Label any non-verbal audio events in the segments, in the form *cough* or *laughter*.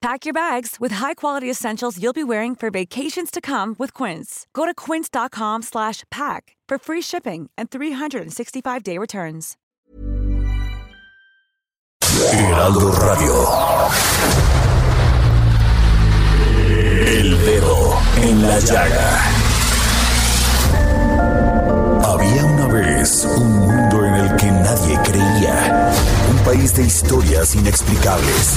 Pack your bags with high-quality essentials you'll be wearing for vacations to come with Quince. Go to quince.com slash pack for free shipping and 365-day returns. Heraldo Radio. El dedo en la llaga. Había una vez un mundo en el que nadie creía. Un país de historias inexplicables.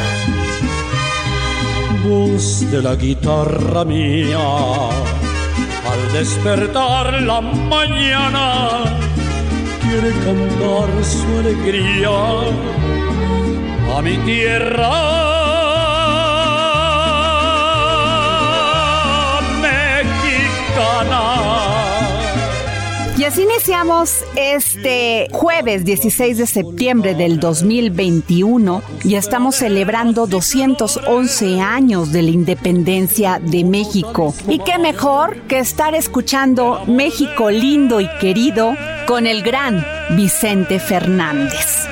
Voz de la guitarra mía, al despertar la mañana, quiere cantar su alegría a mi tierra así iniciamos este jueves 16 de septiembre del 2021 y estamos celebrando 211 años de la independencia de México. Y qué mejor que estar escuchando México lindo y querido con el gran Vicente Fernández.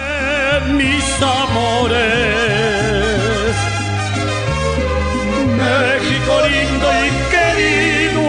México lindo y querido,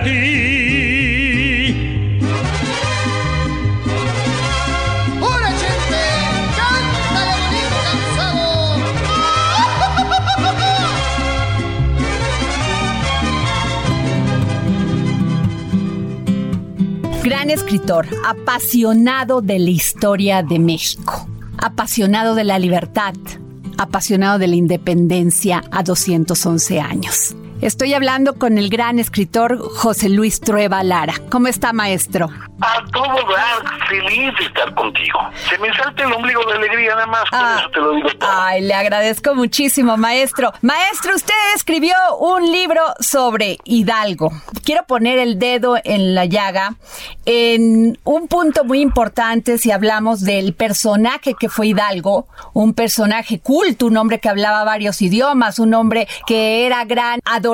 Escritor, apasionado de la historia de México, apasionado de la libertad, apasionado de la independencia a 211 años. Estoy hablando con el gran escritor José Luis Trueba Lara. ¿Cómo está, maestro? A todo dar, feliz de estar contigo. Se me salta el ombligo de alegría nada más, por Ah. eso te lo digo todo. Ay, le agradezco muchísimo, maestro. Maestro, usted escribió un libro sobre Hidalgo. Quiero poner el dedo en la llaga en un punto muy importante si hablamos del personaje que fue Hidalgo, un personaje culto, un hombre que hablaba varios idiomas, un hombre que era gran adorador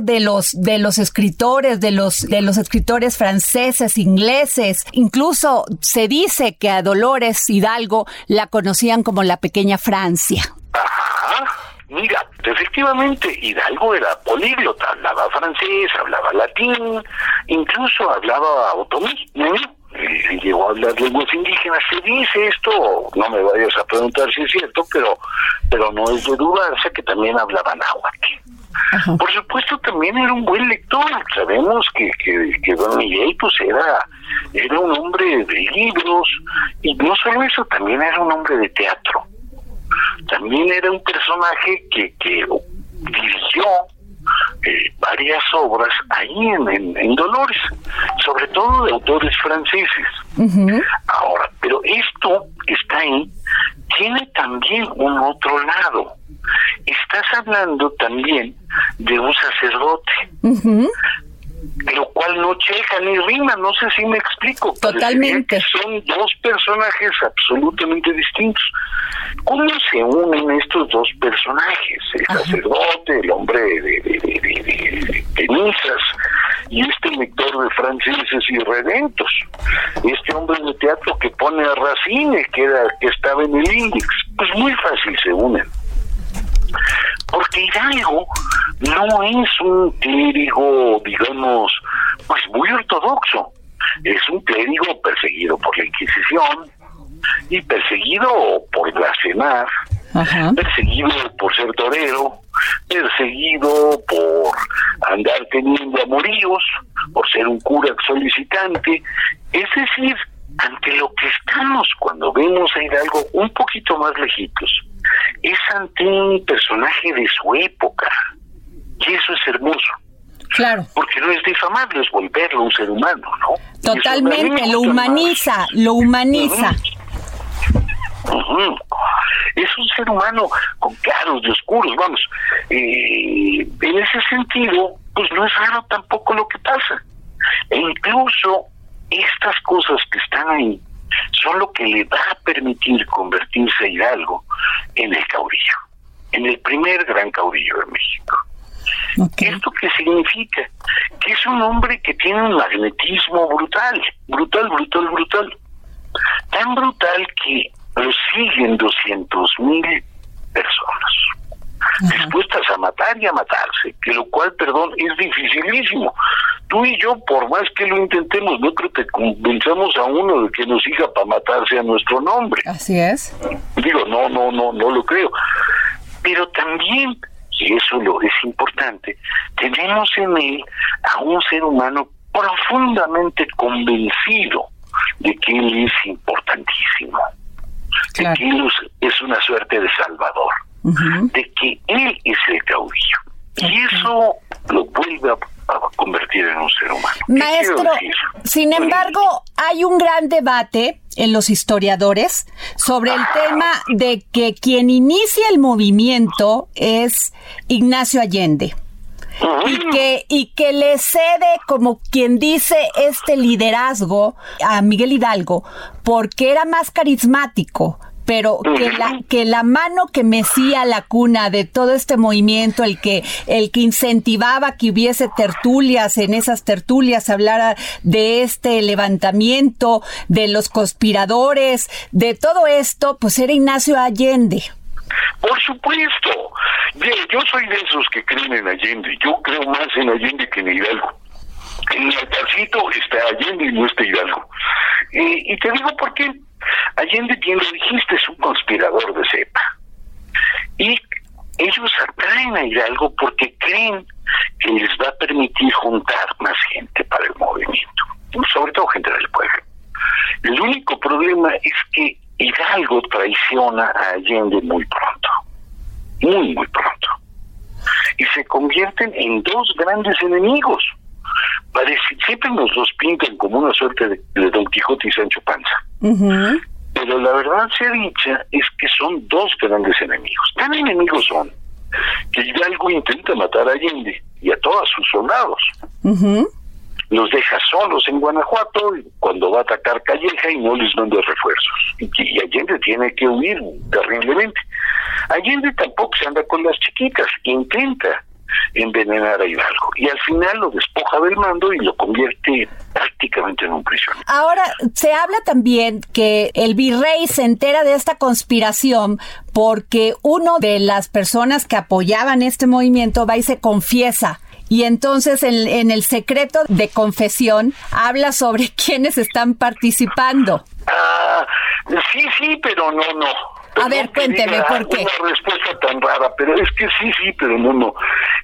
de los de los escritores, de los de los escritores franceses, ingleses. Incluso se dice que a Dolores Hidalgo la conocían como la pequeña Francia. Ajá. Mira, efectivamente, Hidalgo era políglota, hablaba francés, hablaba latín, incluso hablaba otomí, ¿no? Y llegó a hablar lenguas indígenas. Se dice esto, no me vayas a preguntar si es cierto, pero, pero no es de dudarse que también hablaba náhuatl. Por supuesto, también era un buen lector. Sabemos que, que, Don Miguel pues era, era un hombre de libros y no solo eso, también era un hombre de teatro. También era un personaje que, que dirigió eh, varias obras ahí en, en- en Dolores, sobre todo de autores franceses. Ahora, pero esto que está ahí tiene también un otro lado. Estás hablando también de un sacerdote, lo cual no checa ni rima, no sé si me explico. Totalmente. Son dos personajes absolutamente distintos. ¿Cómo se unen estos dos personajes? El sacerdote, el hombre de, de, de, de- de- de misas, y este lector de franceses y redentos, este hombre de teatro que pone a Racine, que, era, que estaba en el índice, pues muy fácil se unen. Porque Hidalgo no es un clérigo, digamos, pues muy ortodoxo. Es un clérigo perseguido por la Inquisición y perseguido por blasfemar, perseguido por ser torero, perseguido por andar teniendo amoríos, por ser un cura solicitante. Es decir, ante lo que estamos cuando vemos a Hidalgo un poquito más lejitos, es ante un personaje de su época. Y eso es hermoso. Claro. Porque no es difamarlo, es volverlo un ser humano, ¿no? Totalmente, lo humaniza, lo humaniza. Es un ser humano con claros y oscuros, vamos. Eh, en ese sentido, pues no es raro tampoco lo que pasa. E incluso estas cosas que están ahí son lo que le va a permitir convertirse a Hidalgo en el caudillo, en el primer gran caudillo de México. ¿Esto qué significa? Que es un hombre que tiene un magnetismo brutal, brutal, brutal, brutal. Tan brutal que lo siguen 200 mil personas dispuestas a matar y a matarse, que lo cual, perdón, es dificilísimo. Tú y yo, por más que lo intentemos, no creo que convenzamos a uno de que nos siga para matarse a nuestro nombre. Así es. Digo, no, no, no, no lo creo. Pero también, y eso lo es importante, tenemos en él a un ser humano profundamente convencido de que él es importantísimo, de que él es una suerte de salvador de que él es el caudillo. Y eso lo vuelve a, convertir en un ser humano. Maestro, sin embargo, hay un gran debate en los historiadores sobre el tema de que quien inicia el movimiento es Ignacio Allende. Y que, y que le cede, como quien dice, este liderazgo a Miguel Hidalgo, porque era más carismático, pero que la que la mano que mecía la cuna de todo este movimiento, el que el que incentivaba que hubiese tertulias, en esas tertulias hablara de este levantamiento, de los conspiradores, de todo esto, pues era Ignacio Allende. Por supuesto. yo soy de esos que creen en Allende. Yo creo más en Allende que en Hidalgo. En el altarcito está Allende y no está Hidalgo. y te digo por qué Allende, quien lo dijiste, es un conspirador de cepa. Y ellos atraen a Hidalgo porque creen que les va a permitir juntar más gente para el movimiento, sobre todo gente del pueblo. El único problema es que Hidalgo traiciona a Allende muy pronto, muy, muy pronto. Y se convierten en dos grandes enemigos. Parece, siempre nos los pintan como una suerte de, Don Quijote y Sancho Panza. Pero la verdad sea dicha es que son dos grandes enemigos. Tan enemigos son que Hidalgo intenta matar a Allende y a todos sus soldados. Los deja solos en Guanajuato cuando va a atacar Calleja y no les manda refuerzos. Y, y Allende tiene que huir terriblemente. Allende tampoco se anda con las chiquitas, intenta envenenar a Hidalgo. Y al final lo despoja del mando y lo convierte prácticamente en un prisionero. Ahora, se habla también que el virrey se entera de esta conspiración porque uno de las personas que apoyaban este movimiento va y se confiesa y entonces en, en, el secreto de confesión habla sobre *laughs* quiénes están participando. Ah, sí, sí, pero no, no. A ver, cuénteme por qué. Una respuesta tan rara, pero es que sí, sí, pero no, no.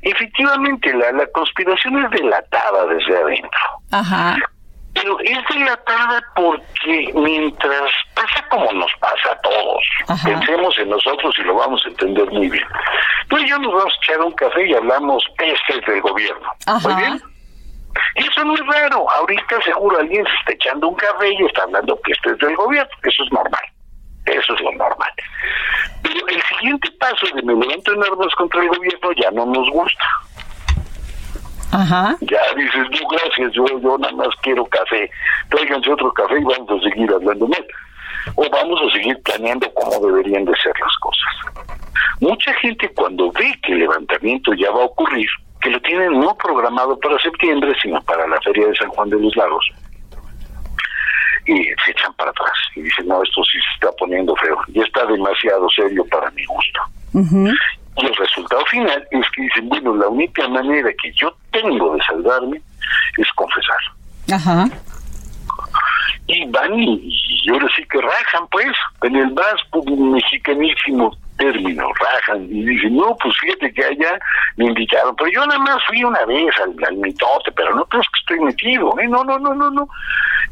Efectivamente, la, la conspiración es delatada desde adentro. Ajá. Pero es delatada porque mientras pasa como nos pasa a todos, pensemos en nosotros y lo vamos a entender muy bien. Tú y yo nos vamos a echar un café y hablamos pestes del gobierno. ¿Muy bien? Eso no es raro. Ahorita seguro alguien se está echando un café y está hablando pestes del gobierno. Eso es normal. Eso es lo normal. Pero el siguiente paso de me levanto en armas contra el gobierno ya no nos gusta. Ajá. Ya dices, no, gracias, yo, yo nada más quiero café. Tráiganse otro café y vamos a seguir hablando mal. O vamos a seguir planeando cómo deberían de ser las cosas. Mucha gente cuando ve que el levantamiento ya va a ocurrir, que lo tienen no programado para septiembre, sino para la Feria de San Juan de los Lagos. Y se echan para atrás y dicen, no, esto sí se está poniendo feo, ya está demasiado serio para mi gusto. Y el resultado final es que dicen, bueno, la única manera que yo tengo de salvarme es confesar. Ajá. Y van y, y ahora sí que rajan, pues, en el más mexicanísimo término, rajan y dicen, no, pues fíjate que allá me invitaron, pero yo nada más fui una vez al, al mitote, pero no crees que estoy metido, ¿eh? No, no, no, no, no.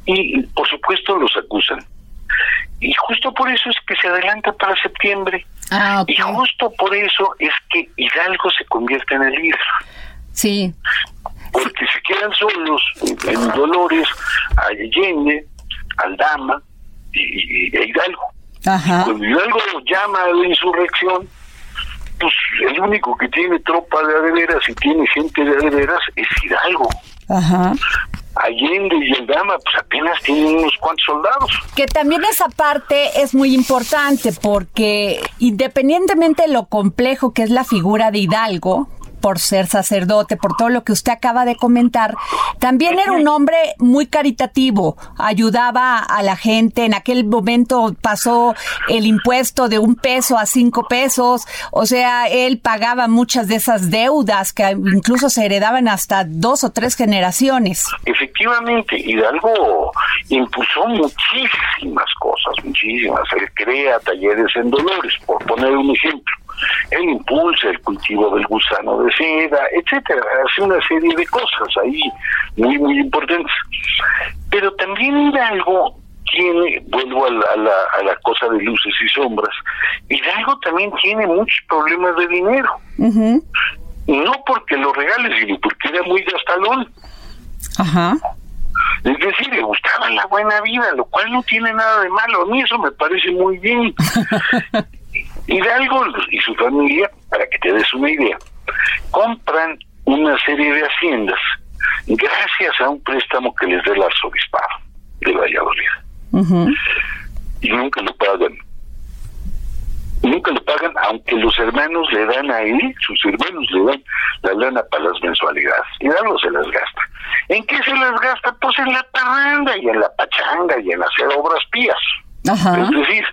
Y, y, por supuesto los acusan. Y justo por eso es que se adelanta para septiembre. Ah, ok. Y justo por eso es que Hidalgo se convierte en el líder. Sí. Porque se quedan solos en Dolores, a Allende, Aldama y, y- e Hidalgo. Ajá. Cuando Hidalgo llama a la insurrección, pues el único que tiene tropa de adeveras y tiene gente de adeveras es Hidalgo. Ajá. Allende y Aldama pues apenas tienen unos cuantos soldados. Que también esa parte es muy importante porque independientemente de lo complejo que es la figura de Hidalgo, por ser sacerdote, por todo lo que usted acaba de comentar, también era un hombre muy caritativo, ayudaba a la gente, en aquel momento pasó el impuesto de un peso a cinco pesos, o sea, él pagaba muchas de esas deudas que incluso se heredaban hasta dos o tres generaciones. Efectivamente, Hidalgo impulsó muchísimas cosas, muchísimas. Él crea talleres en Dolores, por poner un ejemplo. Él impulsa el cultivo del gusano de seda, etcétera. Hace una serie de cosas ahí muy, muy importantes. Pero también Hidalgo tiene, vuelvo a la, a la, a la cosa de luces y sombras, Hidalgo también tiene muchos problemas de dinero. No porque lo regale, sino porque era muy gastalón. Ajá. Es decir, le gustaba la buena vida, lo cual no tiene nada de malo. A mí eso me parece muy bien. *laughs* Hidalgo y su familia, para que te des una idea, compran una serie de haciendas gracias a un préstamo que les da el arzobispado de Valladolid. Y nunca lo pagan. Nunca lo pagan, aunque los hermanos le dan a él, sus hermanos le dan la lana para las mensualidades. Hidalgo se las gasta. ¿En qué se las gasta? Pues en la parranda y en la pachanga y en hacer obras pías. Ajá. Es decir,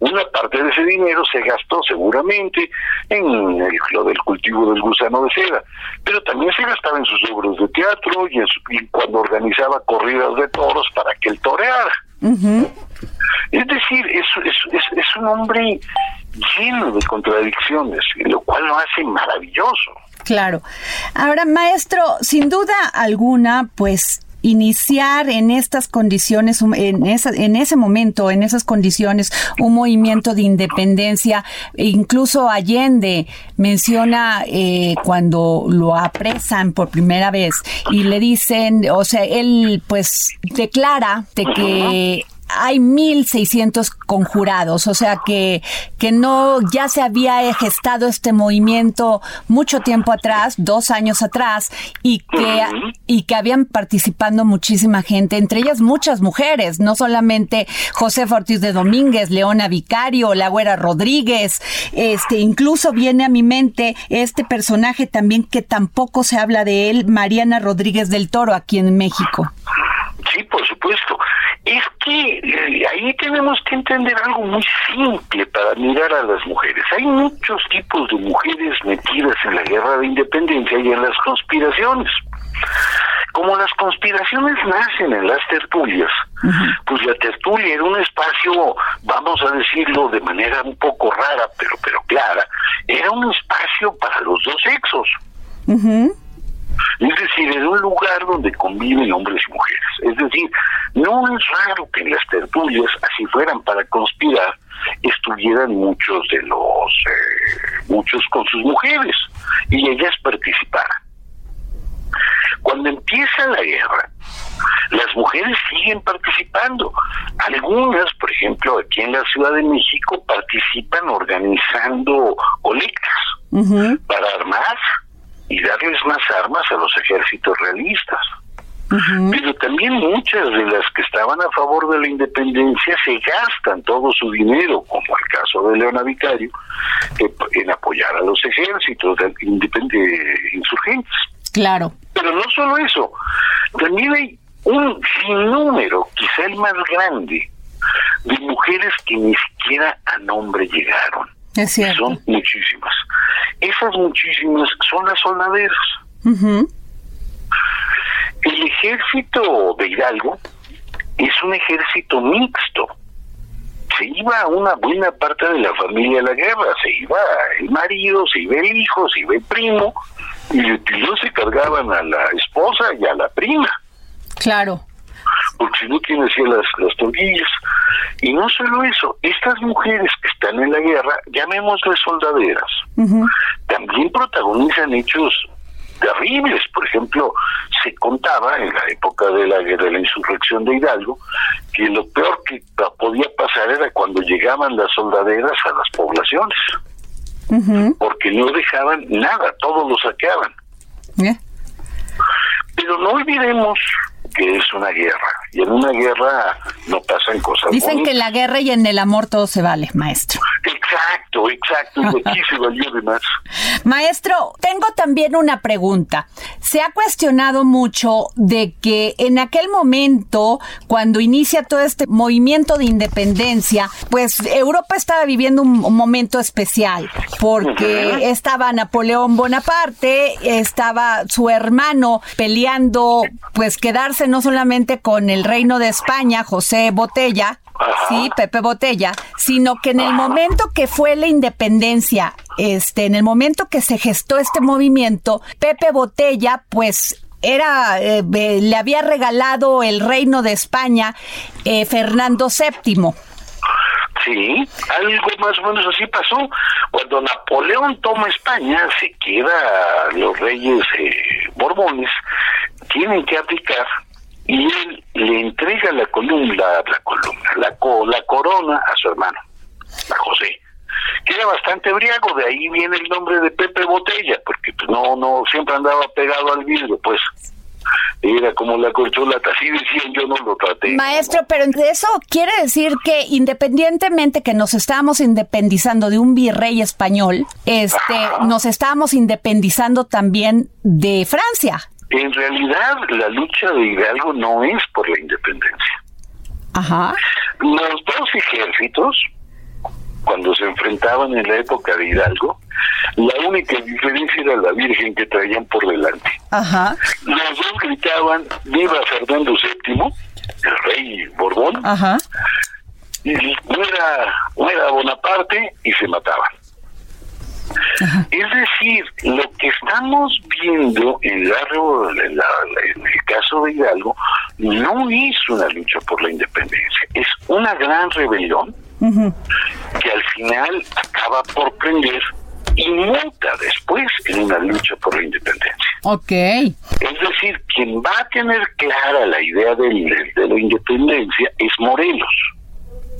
una parte de ese dinero se gastó seguramente en el- lo del cultivo del gusano de seda, pero también se gastaba en sus obras de teatro y, en su- y cuando organizaba corridas de toros para que él toreara. Es decir, es, es, es, es un hombre lleno de contradicciones, lo cual lo hace maravilloso. Claro. Ahora, maestro, sin duda alguna, pues iniciar en estas condiciones, en, esa, en ese momento, en esas condiciones, un movimiento de independencia, e incluso Allende menciona eh, cuando lo apresan por primera vez y le dicen, o sea, él pues declara de que hay 1600 conjurados, o sea que, que no, ya se había gestado este movimiento mucho tiempo atrás, dos años atrás, y que, y que habían participando muchísima gente, entre ellas muchas mujeres, no solamente José Ortiz de Domínguez, Leona Vicario, La Güera Rodríguez, este, incluso viene a mi mente este personaje también que tampoco se habla de él, Mariana Rodríguez del Toro, aquí en México. Sí, por supuesto. Es que eh, ahí tenemos que entender algo muy simple para mirar a las mujeres. Hay muchos tipos de mujeres metidas en la guerra de independencia y en las conspiraciones. Como las conspiraciones nacen en las tertulias, pues la tertulia era un espacio, vamos a decirlo de manera un poco rara, pero pero clara, era un espacio para los dos sexos. Ujú. Es decir, en un lugar donde conviven hombres y mujeres. Es decir, no es raro que en las tertulias, así fueran para conspirar, estuvieran muchos de los, eh, muchos con sus mujeres y ellas participaran. Cuando empieza la guerra, las mujeres siguen participando. Algunas, por ejemplo, aquí en la Ciudad de México, participan organizando colectas para armar y darles más armas a los ejércitos realistas. Pero también muchas de las que estaban a favor de la independencia se gastan todo su dinero, como el caso de Leona Vicario, en apoyar a los ejércitos de insurgentes. Claro. Pero no solo eso, también hay un sinnúmero, quizá el más grande, de mujeres que ni siquiera a nombre llegaron. Es cierto. Son muchísimas. Esas muchísimas son las soldaderas. El ejército de Hidalgo es un ejército mixto. Se iba una buena parte de la familia a la guerra, se iba el marido, se iba el hijo, se iba el primo, y no se cargaban a la esposa y a la prima. Claro. Porque si no, ¿quién hacía las, las tortillas? Y no solo eso, estas mujeres que están en la guerra, llamémosle soldaderas, también protagonizan hechos terribles. Por ejemplo, se contaba en la época de la guerra de la insurrección de Hidalgo que lo peor que podía pasar era cuando llegaban las soldaderas a las poblaciones, porque no dejaban nada, todo lo saqueaban. Pero no olvidemos que es una guerra. Y en una guerra no pasan cosas Dicen que en la guerra y en el amor todo se vale, maestro. Exacto, exacto. Y aquí se valió de más. *laughs* Maestro, tengo también una pregunta. Se ha cuestionado mucho de que en aquel momento, cuando inicia todo este movimiento de independencia, pues Europa estaba viviendo un, momento especial, porque estaba Napoleón Bonaparte, estaba su hermano peleando, pues quedarse no solamente con el reino de España, José Botella, sí, Pepe Botella, sino que en el momento que fue la independencia, este, en el momento que se gestó este movimiento, Pepe Botella, pues era eh, le había regalado el reino de España eh, Fernando VII. Sí, algo más o menos así pasó. Cuando Napoleón toma España, se queda los reyes eh, borbones, tienen que abdicar y él le entrega la columna, la columna, la, la corona a su hermano, a José, que era bastante briago, de ahí viene el nombre de Pepe Botella, porque pues, no, no, siempre andaba pegado al vidrio, pues era como la corcholata, así decían, yo no lo traté. Maestro, pero eso quiere decir que independientemente que nos estábamos independizando de un virrey español, este, nos estábamos independizando también de Francia. En realidad, la lucha de Hidalgo no es por la independencia. Ajá. Los dos ejércitos, cuando se enfrentaban en la época de Hidalgo, la única diferencia era la Virgen que traían por delante. Ajá. Los dos gritaban, viva Fernando VII, el rey Borbón, Ajá. y muera, muera Bonaparte, y se mataban. Es decir, lo que estamos viendo en, la, en, el caso de Hidalgo no es una lucha por la independencia, es una gran rebelión que al final acaba por prender y muta después en una lucha por la independencia. Ok. Es decir, quien va a tener clara la idea de, de la independencia es Morelos.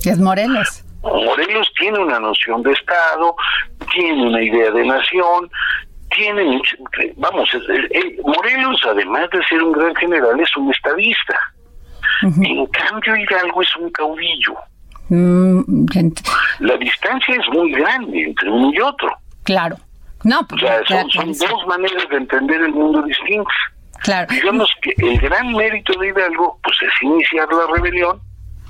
Es Morelos. Morelos tiene una noción de Estado, tiene una idea de nación, tiene vamos, Morelos además de ser un gran general es un estadista. En cambio Hidalgo es un caudillo. Mm, La distancia es muy grande entre uno y otro. Claro. No, pues, o sea, son, dos maneras de entender el mundo distintos. Claro. Digamos que el gran mérito de Hidalgo pues es iniciar la rebelión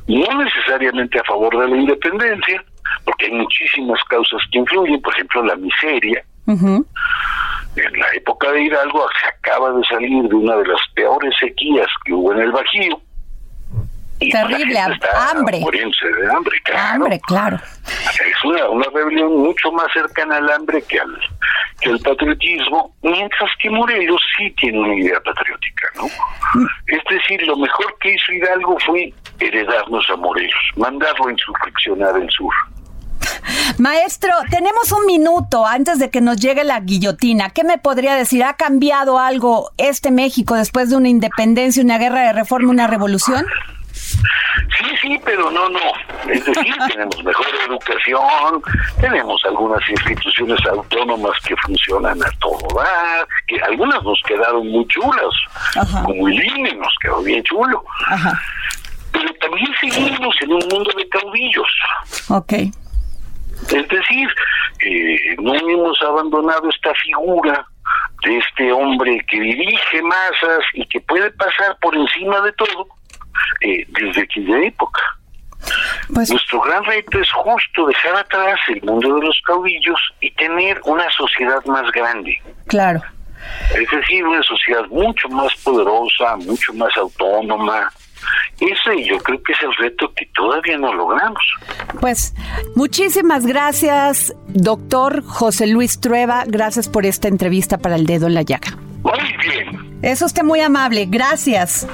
no necesariamente a favor de la independencia, porque hay muchísimas causas que influyen, por ejemplo, la miseria. En la época de Hidalgo se acaba de salir de una de las peores sequías que hubo en el Bajío. Terrible, hambre. de hambre, claro. Hambre, claro. Es una, una rebelión mucho más cercana al hambre que al, que al patriotismo, mientras que Morelos sí tiene una idea patriótica, ¿no? Mm. Es decir, lo mejor que hizo Hidalgo fue heredarnos a Morelos, mandarlo a insurreccionar el sur. Maestro, tenemos un minuto antes de que nos llegue la guillotina. ¿Qué me podría decir? ¿Ha cambiado algo este México después de una independencia, una guerra de reforma, una revolución? Sí, sí, pero no, no. Es decir, *laughs* tenemos mejor educación, tenemos algunas instituciones autónomas que funcionan a todo dar, que algunas nos quedaron muy chulas, como el INE nos quedó bien chulo. Pero también seguimos en un mundo de caudillos. Ok. Es decir, eh, no hemos abandonado esta figura de este hombre que dirige masas y que puede pasar por encima de todo eh, desde aquella época. Pues Nuestro gran reto es justo dejar atrás el mundo de los caudillos y tener una sociedad más grande. claro. Es decir, una sociedad mucho más poderosa, mucho más autónoma. Ese yo creo que es el reto que todavía no logramos. Pues muchísimas gracias, doctor José Luis Trueba. Gracias por esta entrevista para el dedo en la llaga. Muy bien. Es usted muy amable. Gracias.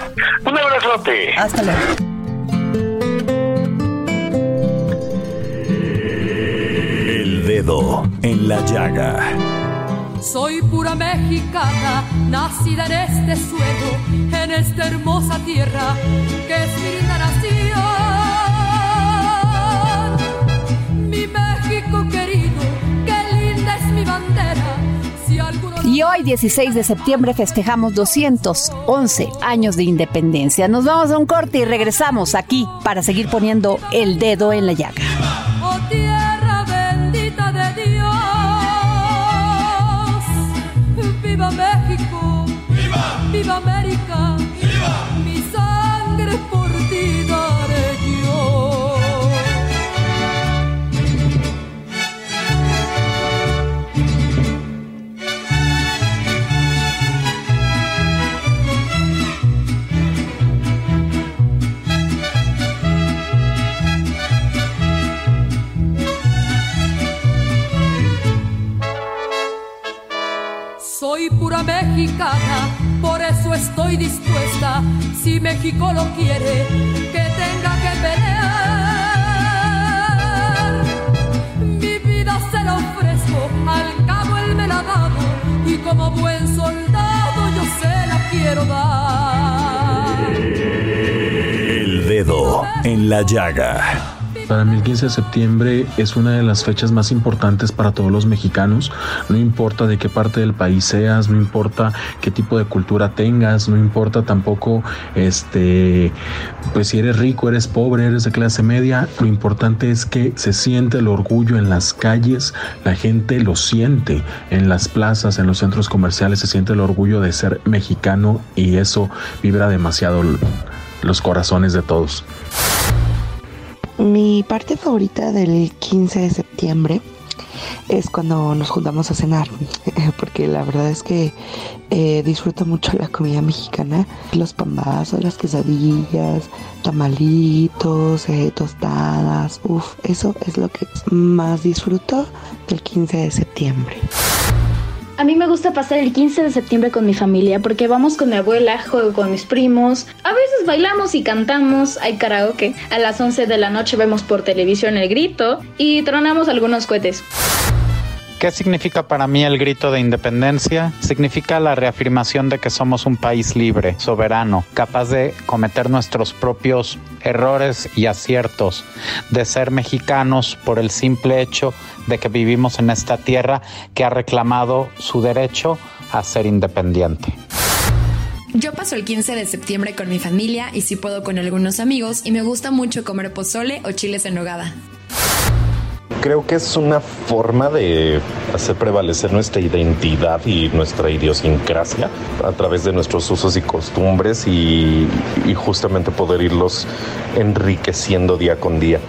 Un abrazote. Hasta luego. El dedo en la llaga. Soy pura mexicana, nacida en este suelo, en esta hermosa tierra que es mi linda nación. Mi Y hoy, 16 de septiembre, festejamos 211 años de independencia. Nos vamos a un corte y regresamos aquí para seguir poniendo el dedo en la llaga. Por eso estoy dispuesta, si México lo quiere, que tenga que pelear. Mi vida se la ofrezco, al cabo él me la ha dado, y como buen soldado yo se la quiero dar. El dedo en la llaga. Para el 15 de septiembre es una de las fechas más importantes para todos los mexicanos. No importa de qué parte del país seas, no importa qué tipo de cultura tengas, no importa tampoco este pues si eres rico, eres pobre, eres de clase media, lo importante es que se siente el orgullo en las calles, la gente lo siente en las plazas, en los centros comerciales, se siente el orgullo de ser mexicano y eso vibra demasiado los corazones de todos. Mi parte favorita del 15 de septiembre es cuando nos juntamos a cenar, *laughs* porque la verdad es que eh, disfruto mucho la comida mexicana, los pambazos, las quesadillas, tamalitos, eh, tostadas, uff, eso es lo que más disfruto del 15 de septiembre. A mí me gusta pasar el 15 de septiembre con mi familia porque vamos con mi abuela, juego con mis primos, a veces bailamos y cantamos, hay karaoke. A las 11 de la noche vemos por televisión el grito y tronamos algunos cohetes. ¿Qué significa para mí el grito de independencia? Significa la reafirmación de que somos un país libre, soberano, capaz de cometer nuestros propios errores y aciertos, de ser mexicanos por el simple hecho de que vivimos en esta tierra que ha reclamado su derecho a ser independiente. Yo paso el 15 de septiembre con mi familia y si puedo con algunos amigos y me gusta mucho comer pozole o chiles en nogada. Creo que es una forma de hacer prevalecer nuestra identidad y nuestra idiosincrasia a través de nuestros usos y costumbres y, justamente poder irlos enriqueciendo día con día.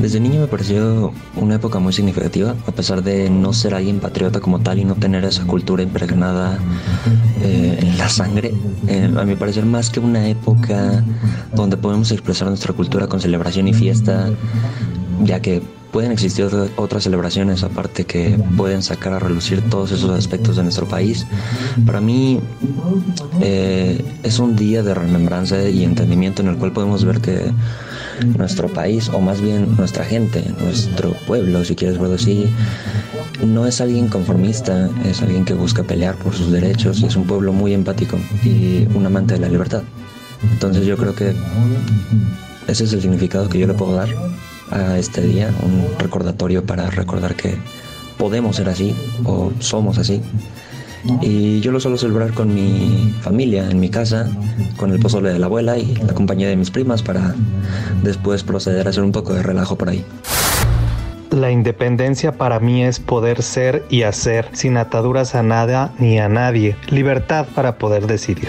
Desde niño me pareció una época muy significativa, a pesar de no ser alguien patriota como tal y no tener esa cultura impregnada eh, en la sangre. Eh, a mi parecer, más que una época donde podemos expresar nuestra cultura con celebración y fiesta, ya que pueden existir otras- celebraciones aparte que pueden sacar a relucir todos esos aspectos de nuestro país. Para mí eh, es un día de remembranza y entendimiento en el cual podemos ver que nuestro país, o más bien nuestra gente, nuestro pueblo, si quieres verlo así, no es alguien conformista, es alguien que busca pelear por sus derechos es un pueblo muy empático y un amante de la libertad. Entonces yo creo que ese es el significado que yo le puedo dar a este día, un recordatorio para recordar que podemos ser así o somos así. Y yo lo suelo celebrar con mi familia, en mi casa, con el pozole de la abuela y la compañía de mis primas para después proceder a hacer un poco de relajo por ahí. La independencia para mí es poder ser y hacer sin ataduras a nada ni a nadie. Libertad para poder decidir.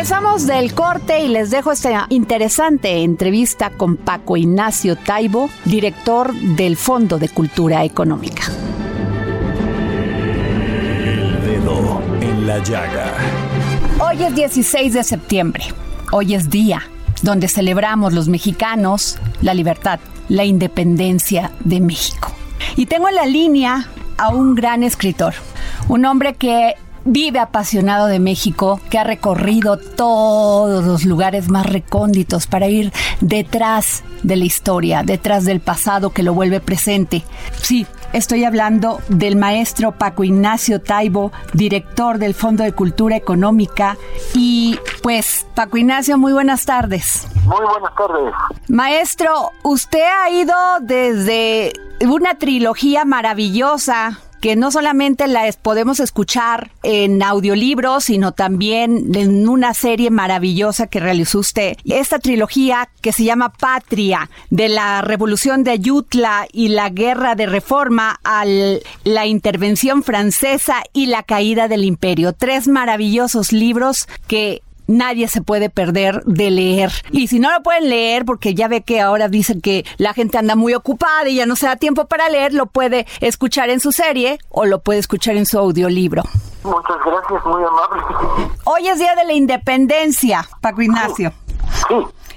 Regresamos del corte y les dejo esta interesante entrevista con Paco Ignacio Taibo, director del Fondo de Cultura Económica. El dedo en la llaga. Hoy es 16 de septiembre. Hoy es día donde celebramos los mexicanos la libertad, la independencia de México. Y tengo en la línea a un gran escritor, un hombre que vive apasionado de México, que ha recorrido todos los lugares más recónditos para ir detrás de la historia, detrás del pasado que lo vuelve presente. Sí, estoy hablando del maestro Paco Ignacio Taibo, director del Fondo de Cultura Económica. Y pues, Paco Ignacio, muy buenas tardes. Muy buenas tardes. Maestro, usted ha ido desde una trilogía maravillosa que no solamente la es- podemos escuchar en audiolibros, sino también en una serie maravillosa que realizó usted. Esta trilogía que se llama Patria, de la revolución de Ayutla y la guerra de reforma a la intervención francesa y la caída del imperio. Tres maravillosos libros que nadie se puede perder de leer. Y si no lo pueden leer, porque ya ve que ahora dicen que la gente anda muy ocupada y ya no se da tiempo para leer, lo puede escuchar en su serie o lo puede escuchar en su audiolibro. Muchas gracias, muy amable. Hoy es Día de la Independencia, Paco Ignacio.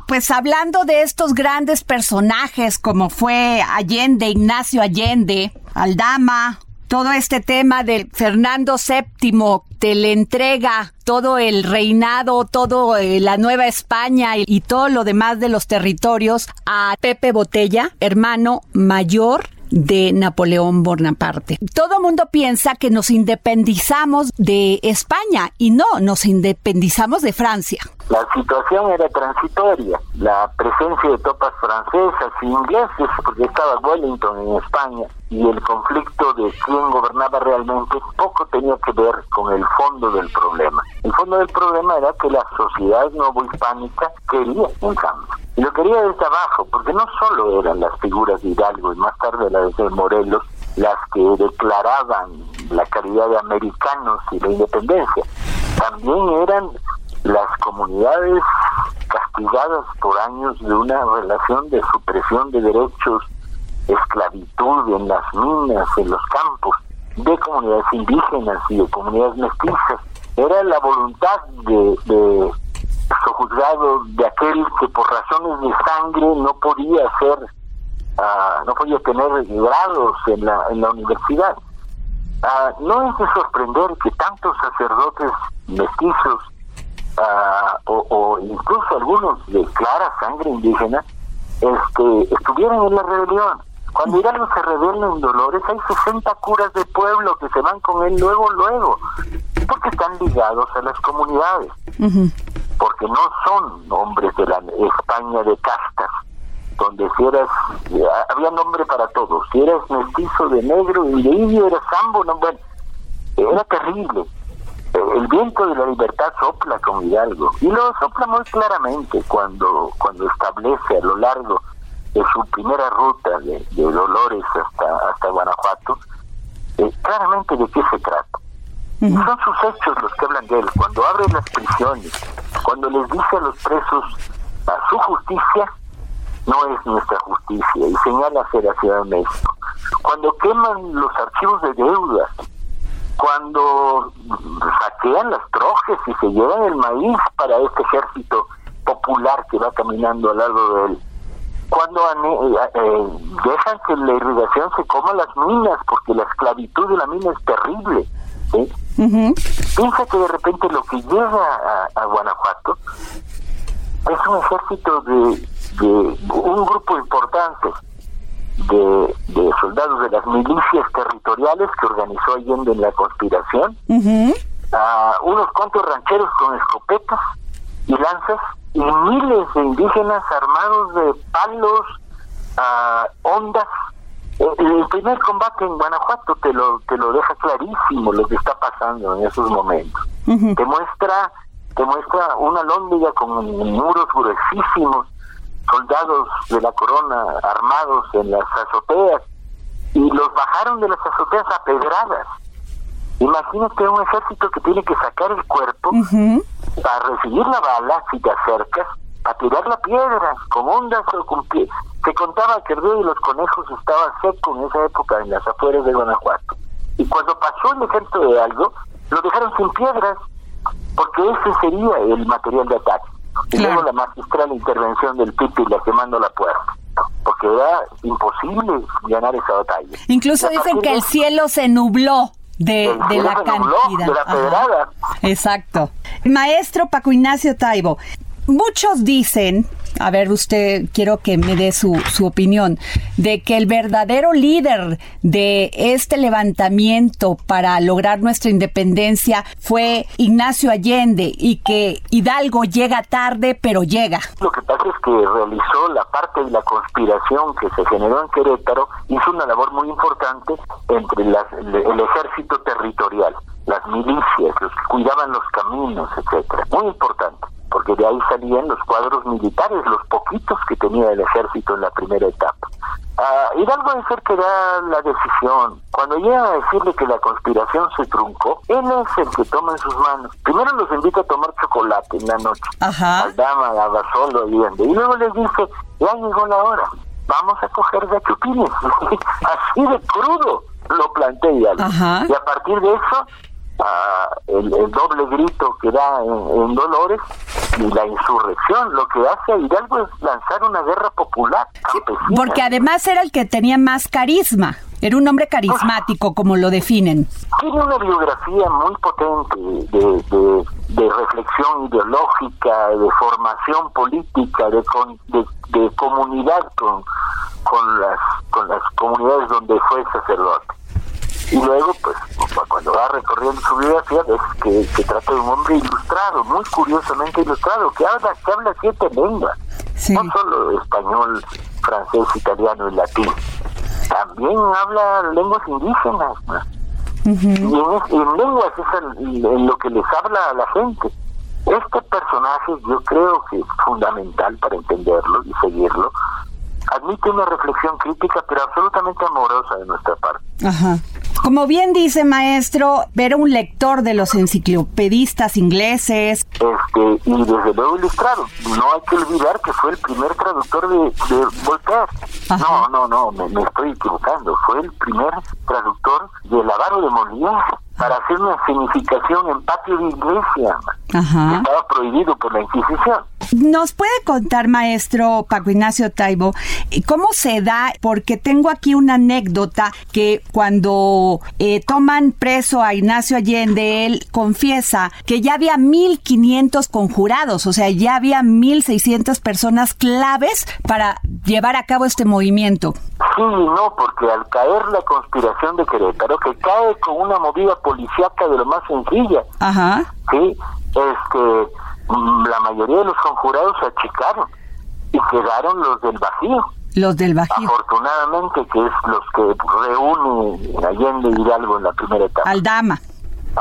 Pues hablando de estos grandes personajes como fue Allende, Ignacio Allende, Aldama, todo este tema de Fernando VII, te le entrega todo el reinado, todo eh, la Nueva España y, y todo lo demás de los territorios a Pepe Botella, hermano mayor de Napoleón Bonaparte. Todo mundo piensa que nos independizamos de España y no, nos independizamos de Francia. La situación era transitoria. La presencia de tropas francesas e ingleses, porque estaba Wellington en España, y el conflicto de quién gobernaba realmente poco tenía que ver con el fondo del problema. El fondo del problema era que la sociedad novohispánica quería un cambio. Y lo quería desde abajo, porque no solo eran las figuras de Hidalgo y más tarde las de Morelos las que declaraban la calidad de americanos y la independencia, también eran las comunidades castigadas por años de una relación de supresión de derechos, esclavitud en las minas, en los campos, de comunidades indígenas y de comunidades mestizas. Era la voluntad de, de sojuzgado de aquel que por razones de sangre no podía ser, ah, no podía tener grados en la, en la universidad. Ah, no es de sorprender que tantos sacerdotes mestizos ah, o, o incluso algunos de clara sangre indígena este, estuvieran en la rebelión. Cuando Hidalgo se rebela en Dolores, hay 60 curas de pueblo que se van con él luego, luego, porque están ligados a las comunidades, porque no son hombres de la España de castas, donde si eras, había nombre para todos, si eras mestizo de negro y de indio eras sambo, no, bueno, era terrible. El viento de la libertad sopla con Hidalgo. Y lo sopla muy claramente cuando cuando establece a lo largo de su primera ruta de, Dolores hasta hasta Guanajuato eh, claramente de qué se trata. Son sus hechos los que hablan de él. Cuando abre las prisiones cuando les dice a los presos a su justicia no es nuestra justicia y señala hacia la Ciudad de México. Cuando queman los archivos de deuda cuando saquean las trojes y se llevan el maíz para este ejército popular que va caminando al lado de él. Cuando eh, eh, dejan que la irrigación se coma las minas, porque la esclavitud de la mina es terrible. Piensa que de repente lo que llega a, Guanajuato es un ejército de, de un grupo importante de, soldados de las milicias territoriales que organizó Allende en la conspiración, a unos cuantos rancheros con escopetas y lanzas, y miles de indígenas armados de palos, a ondas. Eh, el primer combate en Guanajuato te lo, te lo deja clarísimo lo que está pasando en esos momentos. Te muestra te muestra una lóndiga con muros gruesísimos, soldados de la corona armados en las azoteas y los bajaron de las azoteas a pedradas. Imagínate un ejército que tiene que sacar el cuerpo para recibir la bala si te acercas, a tirar la piedra con ondas o con pie. Se contaba que el río de los conejos estaba seco en esa época en las afueras de Guanajuato. Y cuando pasó el ejército de algo, lo dejaron sin piedras, porque ese sería el material de ataque. Y luego la magistral intervención del Pipi la quemando la puerta. Porque era imposible ganar esa batalla. Incluso dicen que el cielo se nubló de, de la cantidad. De la pedrada. Exacto. Maestro Paco Ignacio Taibo, muchos dicen a ver, usted quiero que me dé su, su opinión, de que el verdadero líder de este levantamiento para lograr nuestra independencia fue Ignacio Allende y que Hidalgo llega tarde, pero llega. Lo que pasa es que realizó la parte de la conspiración que se generó en Querétaro, hizo una labor muy importante entre las, el ejército territorial, las milicias, los que cuidaban los caminos, etcétera. Muy importante porque de ahí salían los cuadros militares, los poquitos que tenía el ejército en la primera etapa. Uh, Hidalgo es el que da la decisión. Cuando llega a decirle que la conspiración se truncó, él es el que toma en sus manos. Primero los invita a tomar chocolate en la noche. Ajá. Al dama, a Basolo, y luego les dice, ya llegó la hora, vamos a coger gachupines. *laughs* Así de crudo lo plantea Hidalgo. Y a partir de eso, el, doble grito que da en, Dolores y la insurrección. Lo que hace a Hidalgo es lanzar una guerra popular. porque además era el que tenía más carisma. Era un hombre carismático, como lo definen. Tiene una biografía muy potente de, de, reflexión ideológica, de formación política, de, de, de comunidad con, con, las, con las comunidades donde fue sacerdote. Y luego, pues, cuando va recorriendo su biografía, ves que se trata de un hombre ilustrado, muy curiosamente ilustrado, que habla, que habla siete lenguas. No solo español, francés, italiano y latín. También habla lenguas indígenas. Y en, lenguas es en lo que les habla a la gente. Este personaje yo creo que es fundamental para entenderlo y seguirlo. Admite una reflexión crítica, pero absolutamente amorosa de nuestra parte. Ajá. Como bien dice maestro, era un lector de los enciclopedistas ingleses. Este, y desde luego ilustrado. No hay que olvidar que fue el primer traductor de, de Voltaire. No, no, no, me, estoy equivocando. Fue el primer traductor de Lavaro de Molière para hacer una significación en patio de iglesia. estaba prohibido por la Inquisición. ¿Nos puede contar, maestro Paco Ignacio Taibo, cómo se da? Porque tengo aquí una anécdota que cuando eh, toman preso a Ignacio Allende, él confiesa que ya había 1.500 conjurados, o sea, ya había 1.600 personas claves para llevar a cabo este movimiento. Sí, no, porque al caer la conspiración de Querétaro, que cae con una movida policíaca de lo más sencilla, Ajá. sí, este la mayoría de los conjurados se achicaron y quedaron los del Bajío. Los del Bajío. Afortunadamente, que es los que reúne Allende Hidalgo en la primera etapa. Aldama.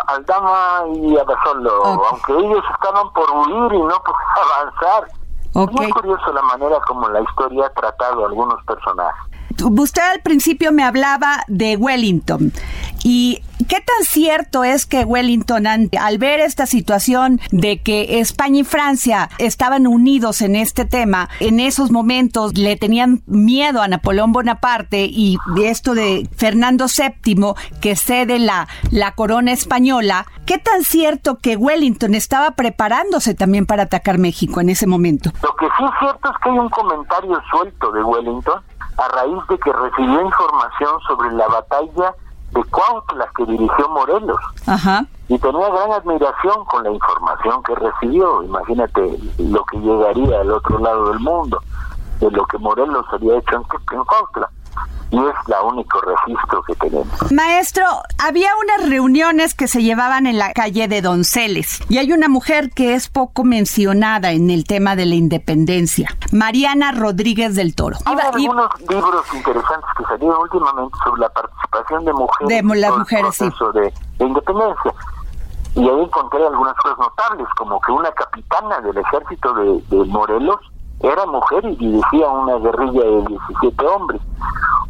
Aldama y Abasolo, aunque ellos estaban por huir y no por *laughs* avanzar. Es muy curioso la manera como la historia ha tratado a algunos personajes. Usted al principio me hablaba de Wellington y ¿Qué tan cierto es que Wellington, al ver esta situación de que España y Francia estaban unidos en este tema, en esos momentos le tenían miedo a Napoleón Bonaparte y esto de Fernando VII que cede la, la corona española, ¿qué tan cierto que Wellington estaba preparándose también para atacar México en ese momento? Lo que sí es cierto es que hay un comentario suelto de Wellington a raíz de que recibió información sobre la batalla de Cuautla que dirigió Morelos. Y tenía gran admiración con la información que recibió. Imagínate lo que llegaría al otro lado del mundo, de lo que Morelos había hecho en, en Cuautla y es la único registro que tenemos. Maestro, había unas reuniones que se llevaban en la calle de Donceles y hay una mujer que es poco mencionada en el tema de la independencia, Mariana Rodríguez del Toro. Hay algunos libros interesantes que salieron últimamente sobre la participación de mujeres de las mujeres, sí. de, de independencia. Y ahí encontré algunas cosas notables, como que una capitana del ejército de, de Morelos era mujer y dirigía una guerrilla de 17 hombres.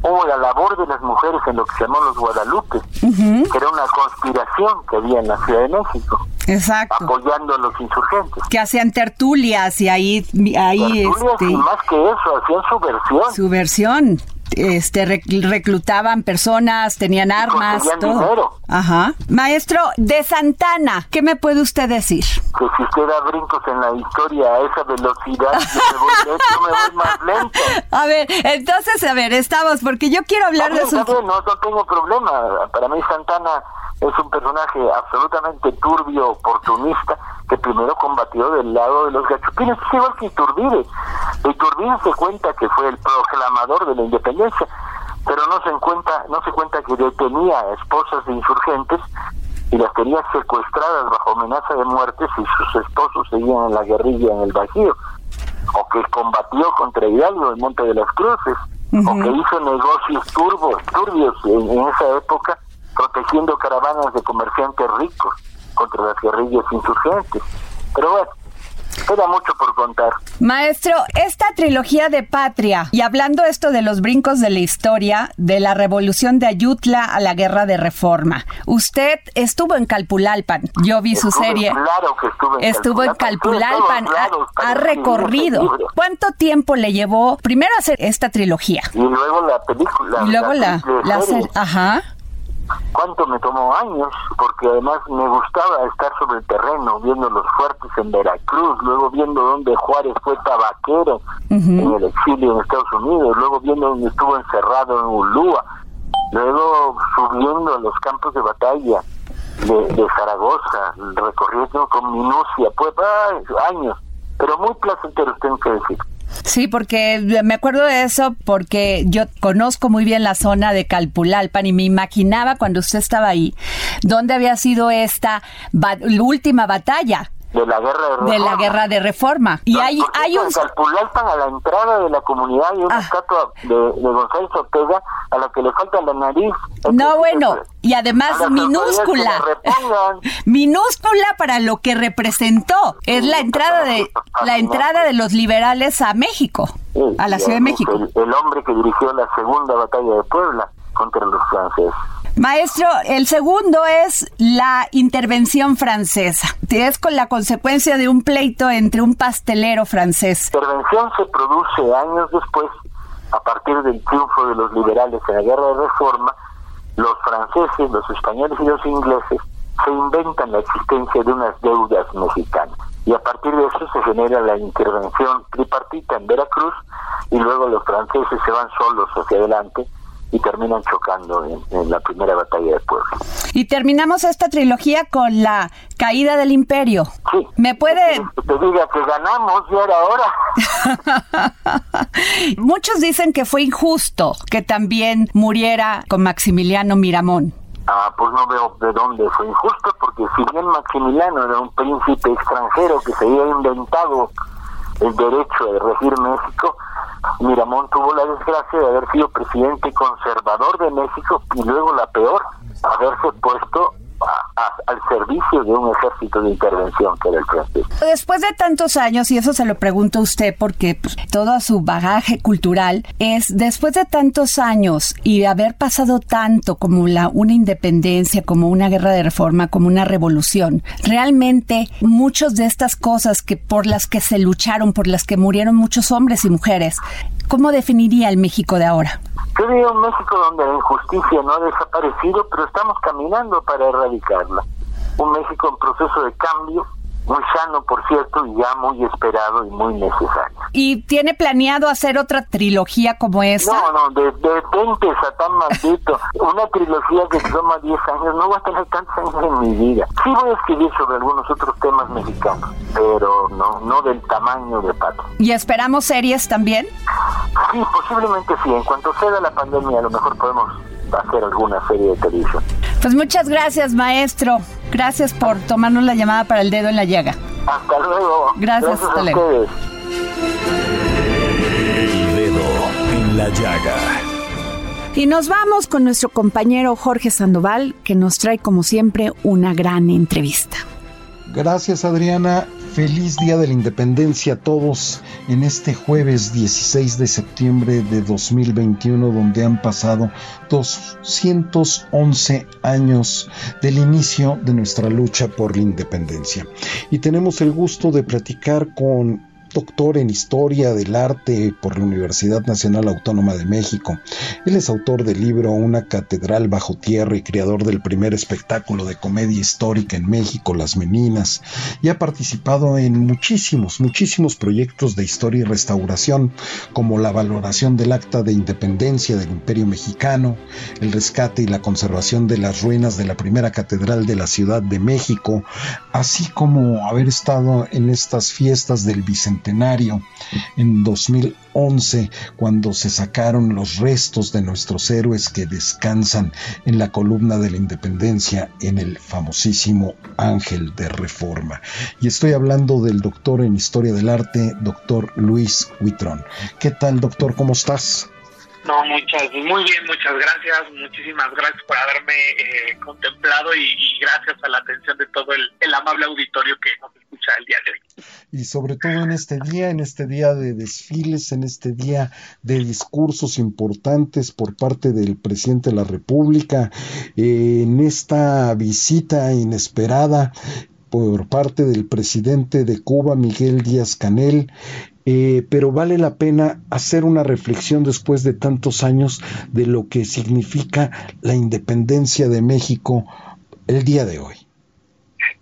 O la labor de las mujeres en lo que se llamó los Guadalupe, que era una conspiración que había en la Ciudad de México. Exacto. Apoyando a los insurgentes. Que hacían tertulias y ahí... ahí este, y más que eso, hacían su versión. Este reclutaban personas, tenían armas, todo. Ajá. Maestro de Santana, ¿qué me puede usted decir? Que si usted da brincos en la historia a esa velocidad, yo me voy, yo me voy más lento. *laughs* A ver, entonces, a ver, estamos, porque yo quiero hablar de su... no, no tengo problema. Para mí Santana es un personaje absolutamente turbio, oportunista, que primero combatió del lado de los gachupines, es igual que Iturbide. Iturbide se cuenta que fue el proclamador de la independencia, pero no se cuenta, no se cuenta que detenía a esposas de insurgentes y las tenía secuestradas bajo amenaza de muerte si sus esposos seguían en la guerrilla en el Bajío, o que combatió contra Hidalgo en Monte de las Cruces, o que hizo negocios turbos, turbios en esa época protegiendo caravanas de comerciantes ricos contra las guerrillas insurgentes. Pero bueno, queda mucho por contar. Maestro, esta trilogía de Patria, y hablando esto de los brincos de la historia, de la revolución de Ayutla a la guerra de reforma, usted estuvo en Calpulalpan, yo vi su serie. Claro que estuve en estuvo en Calpulalpan, ha, recorrido. ¿Cuánto tiempo le llevó primero hacer esta trilogía? Y luego la película. Y luego la, la, serie. Ajá cuánto me tomó años, porque además me gustaba estar sobre el terreno, viendo los fuertes en Veracruz, luego viendo dónde Juárez fue tabaquero en el exilio en Estados Unidos, luego viendo dónde estuvo encerrado en Ulúa, luego subiendo a los campos de batalla de, de Zaragoza, recorriendo con minucia, pues años, pero muy placentero tengo que decir. Sí, porque me acuerdo de eso porque yo conozco muy bien la zona de Calpulalpan y me imaginaba cuando usted estaba ahí, dónde había sido esta última batalla de la guerra de reforma. De la guerra de reforma. Y hay, hay un... Calpulalpan a la entrada de la comunidad hay una ah. estatua de, de, González Ortega a la que le falta la nariz. No, bueno, y además minúscula. *laughs* minúscula para lo que representó. Es la entrada de la entrada de los liberales a México, a la Ciudad de México. el hombre que dirigió la segunda batalla de Puebla contra los franceses. Maestro, el segundo es la intervención francesa. Es con la consecuencia de un pleito entre un pastelero francés. La intervención se produce años después, a partir del triunfo de los liberales en la guerra de reforma, los franceses, los españoles y los ingleses se inventan la existencia de unas deudas mexicanas. Y a partir de eso se genera la intervención tripartita en Veracruz y luego los franceses se van solos hacia adelante y terminan chocando en, la primera batalla de Puebla. Y terminamos esta trilogía con la caída del imperio. Sí. ¿Me puede...? Te diga que ganamos, y era hora. *laughs* Muchos dicen que fue injusto que también muriera con Maximiliano Miramón. Ah, pues no veo de dónde fue injusto, porque si bien Maximiliano era un príncipe extranjero que se había inventado el derecho de regir México, Miramón tuvo la desgracia de haber sido presidente conservador de México y luego la peor, haberse puesto al servicio de un ejército de intervención que era el francés. Después de tantos años, y eso se lo pregunto a usted porque pues, todo su bagaje cultural es después de tantos años y haber pasado tanto como la una independencia, como una guerra de reforma, como una revolución, realmente muchas de estas cosas que por las que se lucharon, por las que murieron muchos hombres y mujeres, ¿cómo definiría el México de ahora? Yo un México donde la injusticia no ha desaparecido, pero estamos caminando para erradicarla. Un México en proceso de cambio, muy sano, por cierto, y ya muy esperado y muy necesario. ¿Y tiene planeado hacer otra trilogía como esta? No, no, de, de 20 Satán maldito. *laughs* Una trilogía que toma 10 años, no voy a tener tantos años en mi vida. Sí voy a escribir sobre algunos otros temas mexicanos, pero no, no del tamaño de Pato. ¿Y esperamos series también? Sí, posiblemente sí. En cuanto ceda la pandemia, a lo mejor podemos hacer alguna serie de televisión. Pues muchas gracias, maestro. Gracias por tomarnos la llamada para el dedo en la llaga. Hasta luego. Gracias, hasta luego. El dedo en la llaga. Y nos vamos con nuestro compañero Jorge Sandoval, que nos trae como siempre una gran entrevista. Gracias Adriana, feliz Día de la Independencia a todos en este jueves 16 de septiembre de 2021 donde han pasado 211 años del inicio de nuestra lucha por la independencia. Y tenemos el gusto de platicar con doctor en Historia del Arte por la Universidad Nacional Autónoma de México. Él es autor del libro Una Catedral Bajo Tierra y creador del primer espectáculo de comedia histórica en México, Las Meninas, y ha participado en muchísimos, muchísimos proyectos de historia y restauración, como la valoración del Acta de Independencia del Imperio Mexicano, el rescate y la conservación de las ruinas de la primera catedral de la Ciudad de México, así como haber estado en estas fiestas del Bicentenario en 2011 cuando se sacaron los restos de nuestros héroes que descansan en la columna de la independencia en el famosísimo Ángel de Reforma. Y estoy hablando del doctor en Historia del Arte, doctor Luis Huitrón. ¿Qué tal, doctor? ¿Cómo estás? No, muchas, muy bien, muchas gracias, muchísimas gracias por haberme eh, contemplado y, gracias a la atención de todo el, el amable auditorio que nos escucha el día de hoy. Y sobre todo en este día, en este día de desfiles, en este día de discursos importantes por parte del presidente de la República, en esta visita inesperada por parte del presidente de Cuba, Miguel Díaz Canel, eh, pero vale la pena hacer una reflexión después de tantos años de lo que significa la independencia de México el día de hoy.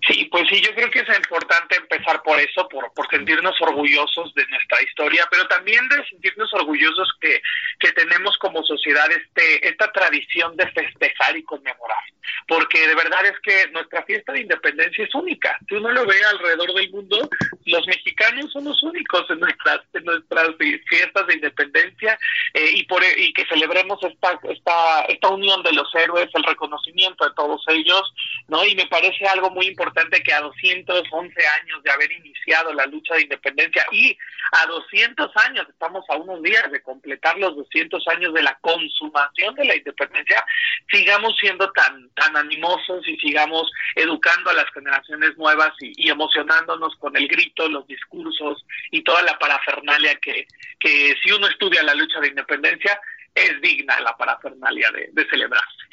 Sí, pues sí, yo creo que es importante empezar eso, por, por sentirnos orgullosos de nuestra historia, pero también de sentirnos orgullosos que, que tenemos como sociedad este, esta tradición de festejar y conmemorar, porque de verdad es que nuestra fiesta de independencia es única. Si uno lo ve alrededor del mundo, los mexicanos somos únicos en nuestras, en nuestras fiestas de independencia eh, y, por, y que celebremos esta, esta, esta unión de los héroes, el reconocimiento de todos ellos, ¿no? Y me parece algo muy importante que a 211 años de haber iniciado la lucha de independencia y a 200 años, estamos a unos días de completar los 200 años de la consumación de la independencia, sigamos siendo tan, tan animosos y sigamos educando a las generaciones nuevas y, emocionándonos con el grito, los discursos y toda la parafernalia que, que si uno estudia la lucha de independencia, es digna la parafernalia de, de celebrarse.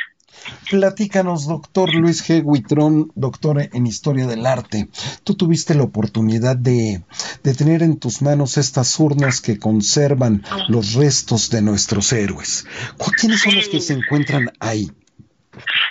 Platícanos, doctor Luis G. Huitrón, doctor en Historia del Arte. Tú tuviste la oportunidad de, de, tener en tus manos estas urnas que conservan los restos de nuestros héroes. ¿Quiénes son los que se encuentran ahí?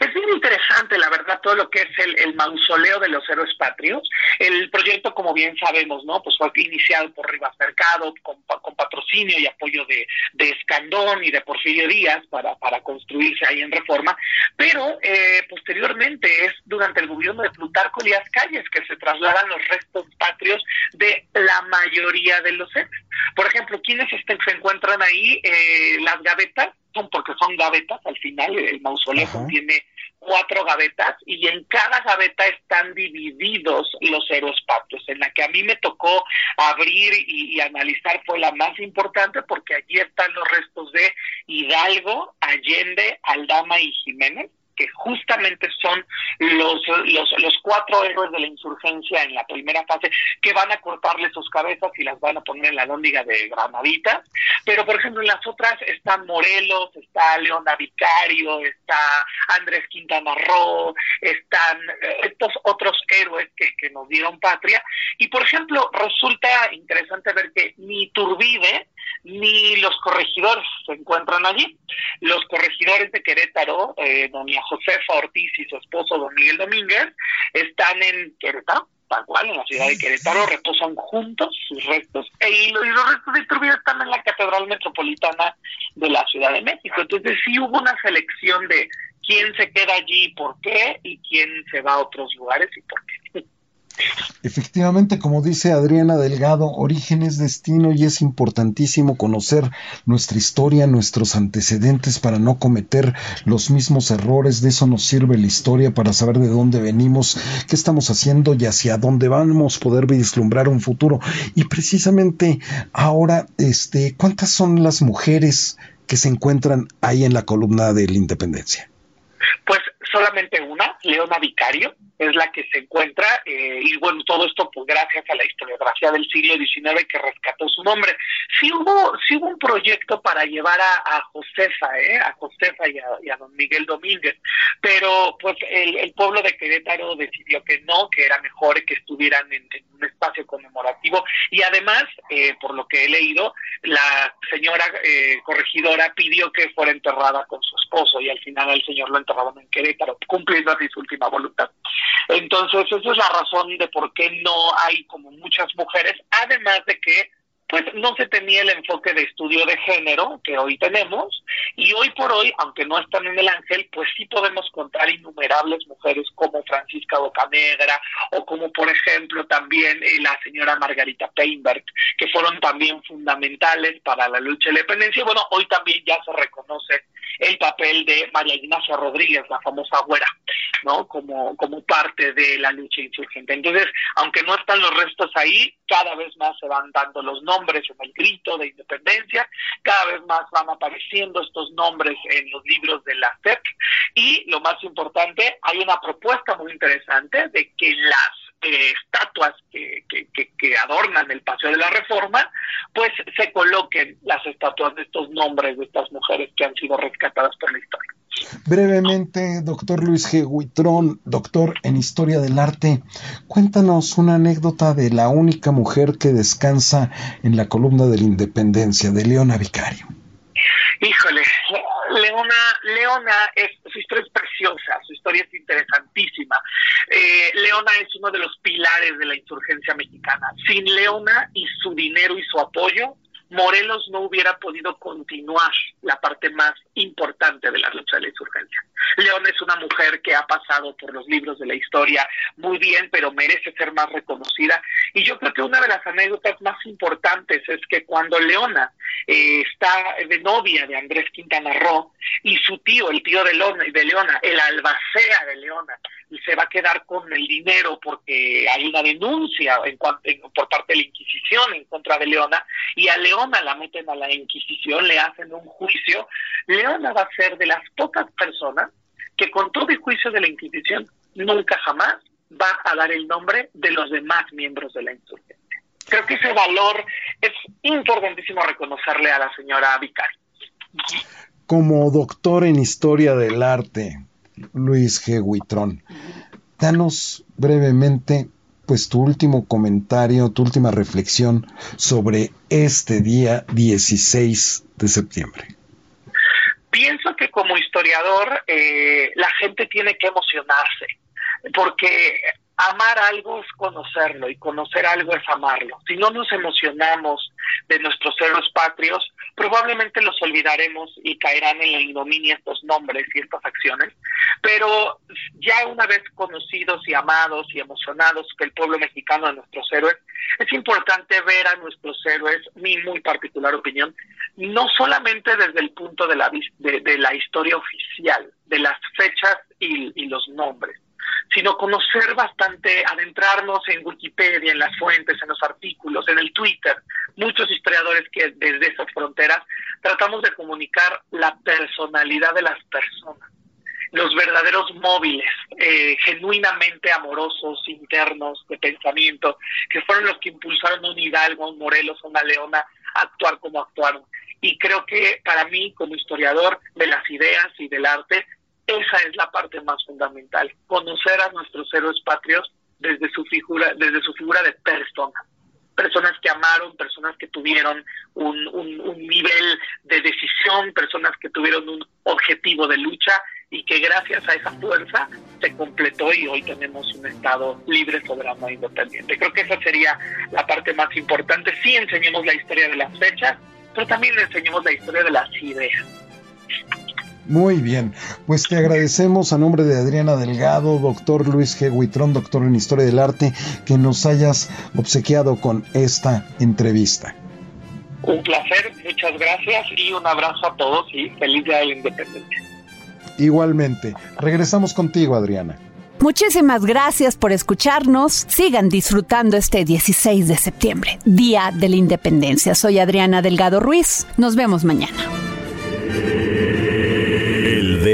Es bien interesante, la verdad, todo lo que es el, mausoleo de los héroes patrios. El proyecto, como bien sabemos, ¿no? Pues fue iniciado por Rivas Mercado, con, patrocinio y apoyo de, Escandón y de Porfirio Díaz para, para construirse ahí en Reforma, pero eh, posteriormente es durante el gobierno de Plutarco Díaz Calles que se trasladan los restos patrios de la mayoría de los héroes. Por ejemplo, ¿quiénes se encuentran ahí? Eh, las gavetas porque son gavetas, al final el mausoleo tiene cuatro gavetas y en cada gaveta están divididos los héroes patrios. En la que a mí me tocó abrir y, analizar fue la más importante porque allí están los restos de Hidalgo, Allende, Aldama y Jiménez que justamente son los, los, los cuatro héroes de la insurgencia en la primera fase, que van a cortarle sus cabezas y las van a poner en la lóndiga de Granadita. Pero, por ejemplo, en las otras están Morelos, está Leona Vicario, está Andrés Quintana Roo, están eh, estos otros héroes que, que nos dieron patria. Y, por ejemplo, resulta interesante ver que ni Turbide ni los corregidores se encuentran allí. Los corregidores de Querétaro, eh, doña Josefa Ortiz y su esposo don Miguel Domínguez, están en Querétaro, tal cual, en la ciudad de Querétaro, reposan juntos sus restos, e, y, los, restos de Iturbide están en la Catedral Metropolitana de la Ciudad de México. Entonces sí hubo una selección de quién se queda allí y por qué, y quién se va a otros lugares y por qué. *laughs* Efectivamente, como dice Adriana Delgado, origen es destino y es importantísimo conocer nuestra historia, nuestros antecedentes para no cometer los mismos errores. De eso nos sirve la historia para saber de dónde venimos, qué estamos haciendo y hacia dónde vamos, poder vislumbrar un futuro. Y precisamente ahora, este, ¿cuántas son las mujeres que se encuentran ahí en la columna de la independencia? Pues solamente una, Leona Vicario, es la que se encuentra, eh, y bueno, todo esto pues gracias a la historiografía del siglo XIX que rescató su nombre. Sí hubo, sí hubo un proyecto para llevar a, Josefa, ¿eh? a Josefa y a, don Miguel Domínguez, pero pues el, pueblo de Querétaro decidió que no, que era mejor que estuvieran en, un espacio conmemorativo, y además, eh, por lo que he leído, la señora eh, corregidora pidió que fuera enterrada con su esposo, y al final el señor lo enterraron en Querétaro, cumpliendo así su última voluntad. Entonces, esa es la razón de por qué no hay como muchas mujeres, además de que pues no se tenía el enfoque de estudio de género que hoy tenemos y hoy por hoy, aunque no están en el ángel, pues sí podemos contar innumerables mujeres como Francisca Bocanegra o como por ejemplo también eh, la señora Margarita Peinberg, que fueron también fundamentales para la lucha de la independencia. Bueno, hoy también ya se reconoce el papel de María Ignacia Rodríguez, la famosa güera, ¿no? Como, como parte de la lucha insurgente. Entonces, aunque no están los restos ahí, cada vez más se van dando los nombres en el grito de independencia, cada vez más van apareciendo estos nombres en los libros de la CEP y lo más importante, hay una propuesta muy interesante de que las eh, estatuas que, que, adornan el Paseo de la Reforma, pues se coloquen las estatuas de estos nombres de estas mujeres que han sido rescatadas por la historia. Brevemente, doctor Luis G. Huitrón, doctor en Historia del Arte, cuéntanos una anécdota de la única mujer que descansa en la columna de la Independencia, de Leona Vicario. Híjole, Leona, Leona es, su historia es preciosa, su historia es interesantísima. Eh, Leona es uno de los pilares de la insurgencia mexicana. Sin Leona y su dinero y su apoyo, Morelos no hubiera podido continuar la parte más importante de la lucha de la insurgencia. León es una mujer que ha pasado por los libros de la historia muy bien, pero merece ser más reconocida. Y yo creo que una de las anécdotas más importantes es que cuando Leona eh, está de novia de Andrés Quintana Roo y su tío, el tío de, de Leona, el albacea de Leona, se va a quedar con el dinero porque hay una denuncia en, por parte de la Inquisición en contra de Leona y a Leona la meten a la Inquisición, le hacen un juicio. Leona va a ser de las pocas personas que con todo el juicio de la Inquisición nunca jamás va a dar el nombre de los demás miembros de la insurgencia. Creo que ese valor es importantísimo reconocerle a la señora Vicari. Como doctor en historia del arte, Luis G. Huitrón, danos brevemente pues tu último comentario, tu última reflexión sobre este día 16 de septiembre. Pienso que como historiador eh, la gente tiene que emocionarse, porque amar algo es conocerlo y conocer algo es amarlo. Si no nos emocionamos de nuestros héroes patrios, probablemente los olvidaremos y caerán en la ignominia estos nombres y estas acciones. Pero ya una vez conocidos y amados y emocionados que el pueblo mexicano de nuestros héroes, es importante ver a nuestros héroes, mi muy particular opinión, no solamente desde el punto de la, de, la historia oficial, de las fechas y los nombres, sino conocer bastante, adentrarnos en Wikipedia, en las fuentes, en los artículos, en el Twitter. Muchos historiadores que desde esas fronteras tratamos de comunicar la personalidad de las personas. los verdaderos móviles, eh, genuinamente amorosos, internos, de pensamiento, que fueron los que impulsaron a un Hidalgo, a un Morelos, a una Leona a actuar como actuaron. Y creo que para mí, como historiador de las ideas y del arte, esa es la parte más fundamental, conocer a nuestros héroes patrios desde su figura, desde su figura de persona personas que amaron, personas que tuvieron un, un, nivel de decisión, personas que tuvieron un objetivo de lucha y que gracias a esa fuerza se completó y hoy tenemos un Estado libre, soberano e independiente. Creo que esa sería la parte más importante. Sí enseñemos la historia de las fechas, pero también enseñemos la historia de las ideas. Muy bien, pues te agradecemos a nombre de Adriana Delgado, doctor Luis G. Huitrón, doctor en Historia del Arte, que nos hayas obsequiado con esta entrevista. Un placer, muchas gracias y un abrazo a todos y feliz día de la independencia. Igualmente, regresamos contigo Adriana. Muchísimas gracias por escucharnos. Sigan disfrutando este 16 de septiembre, Día de la Independencia. Soy Adriana Delgado Ruiz. Nos vemos mañana.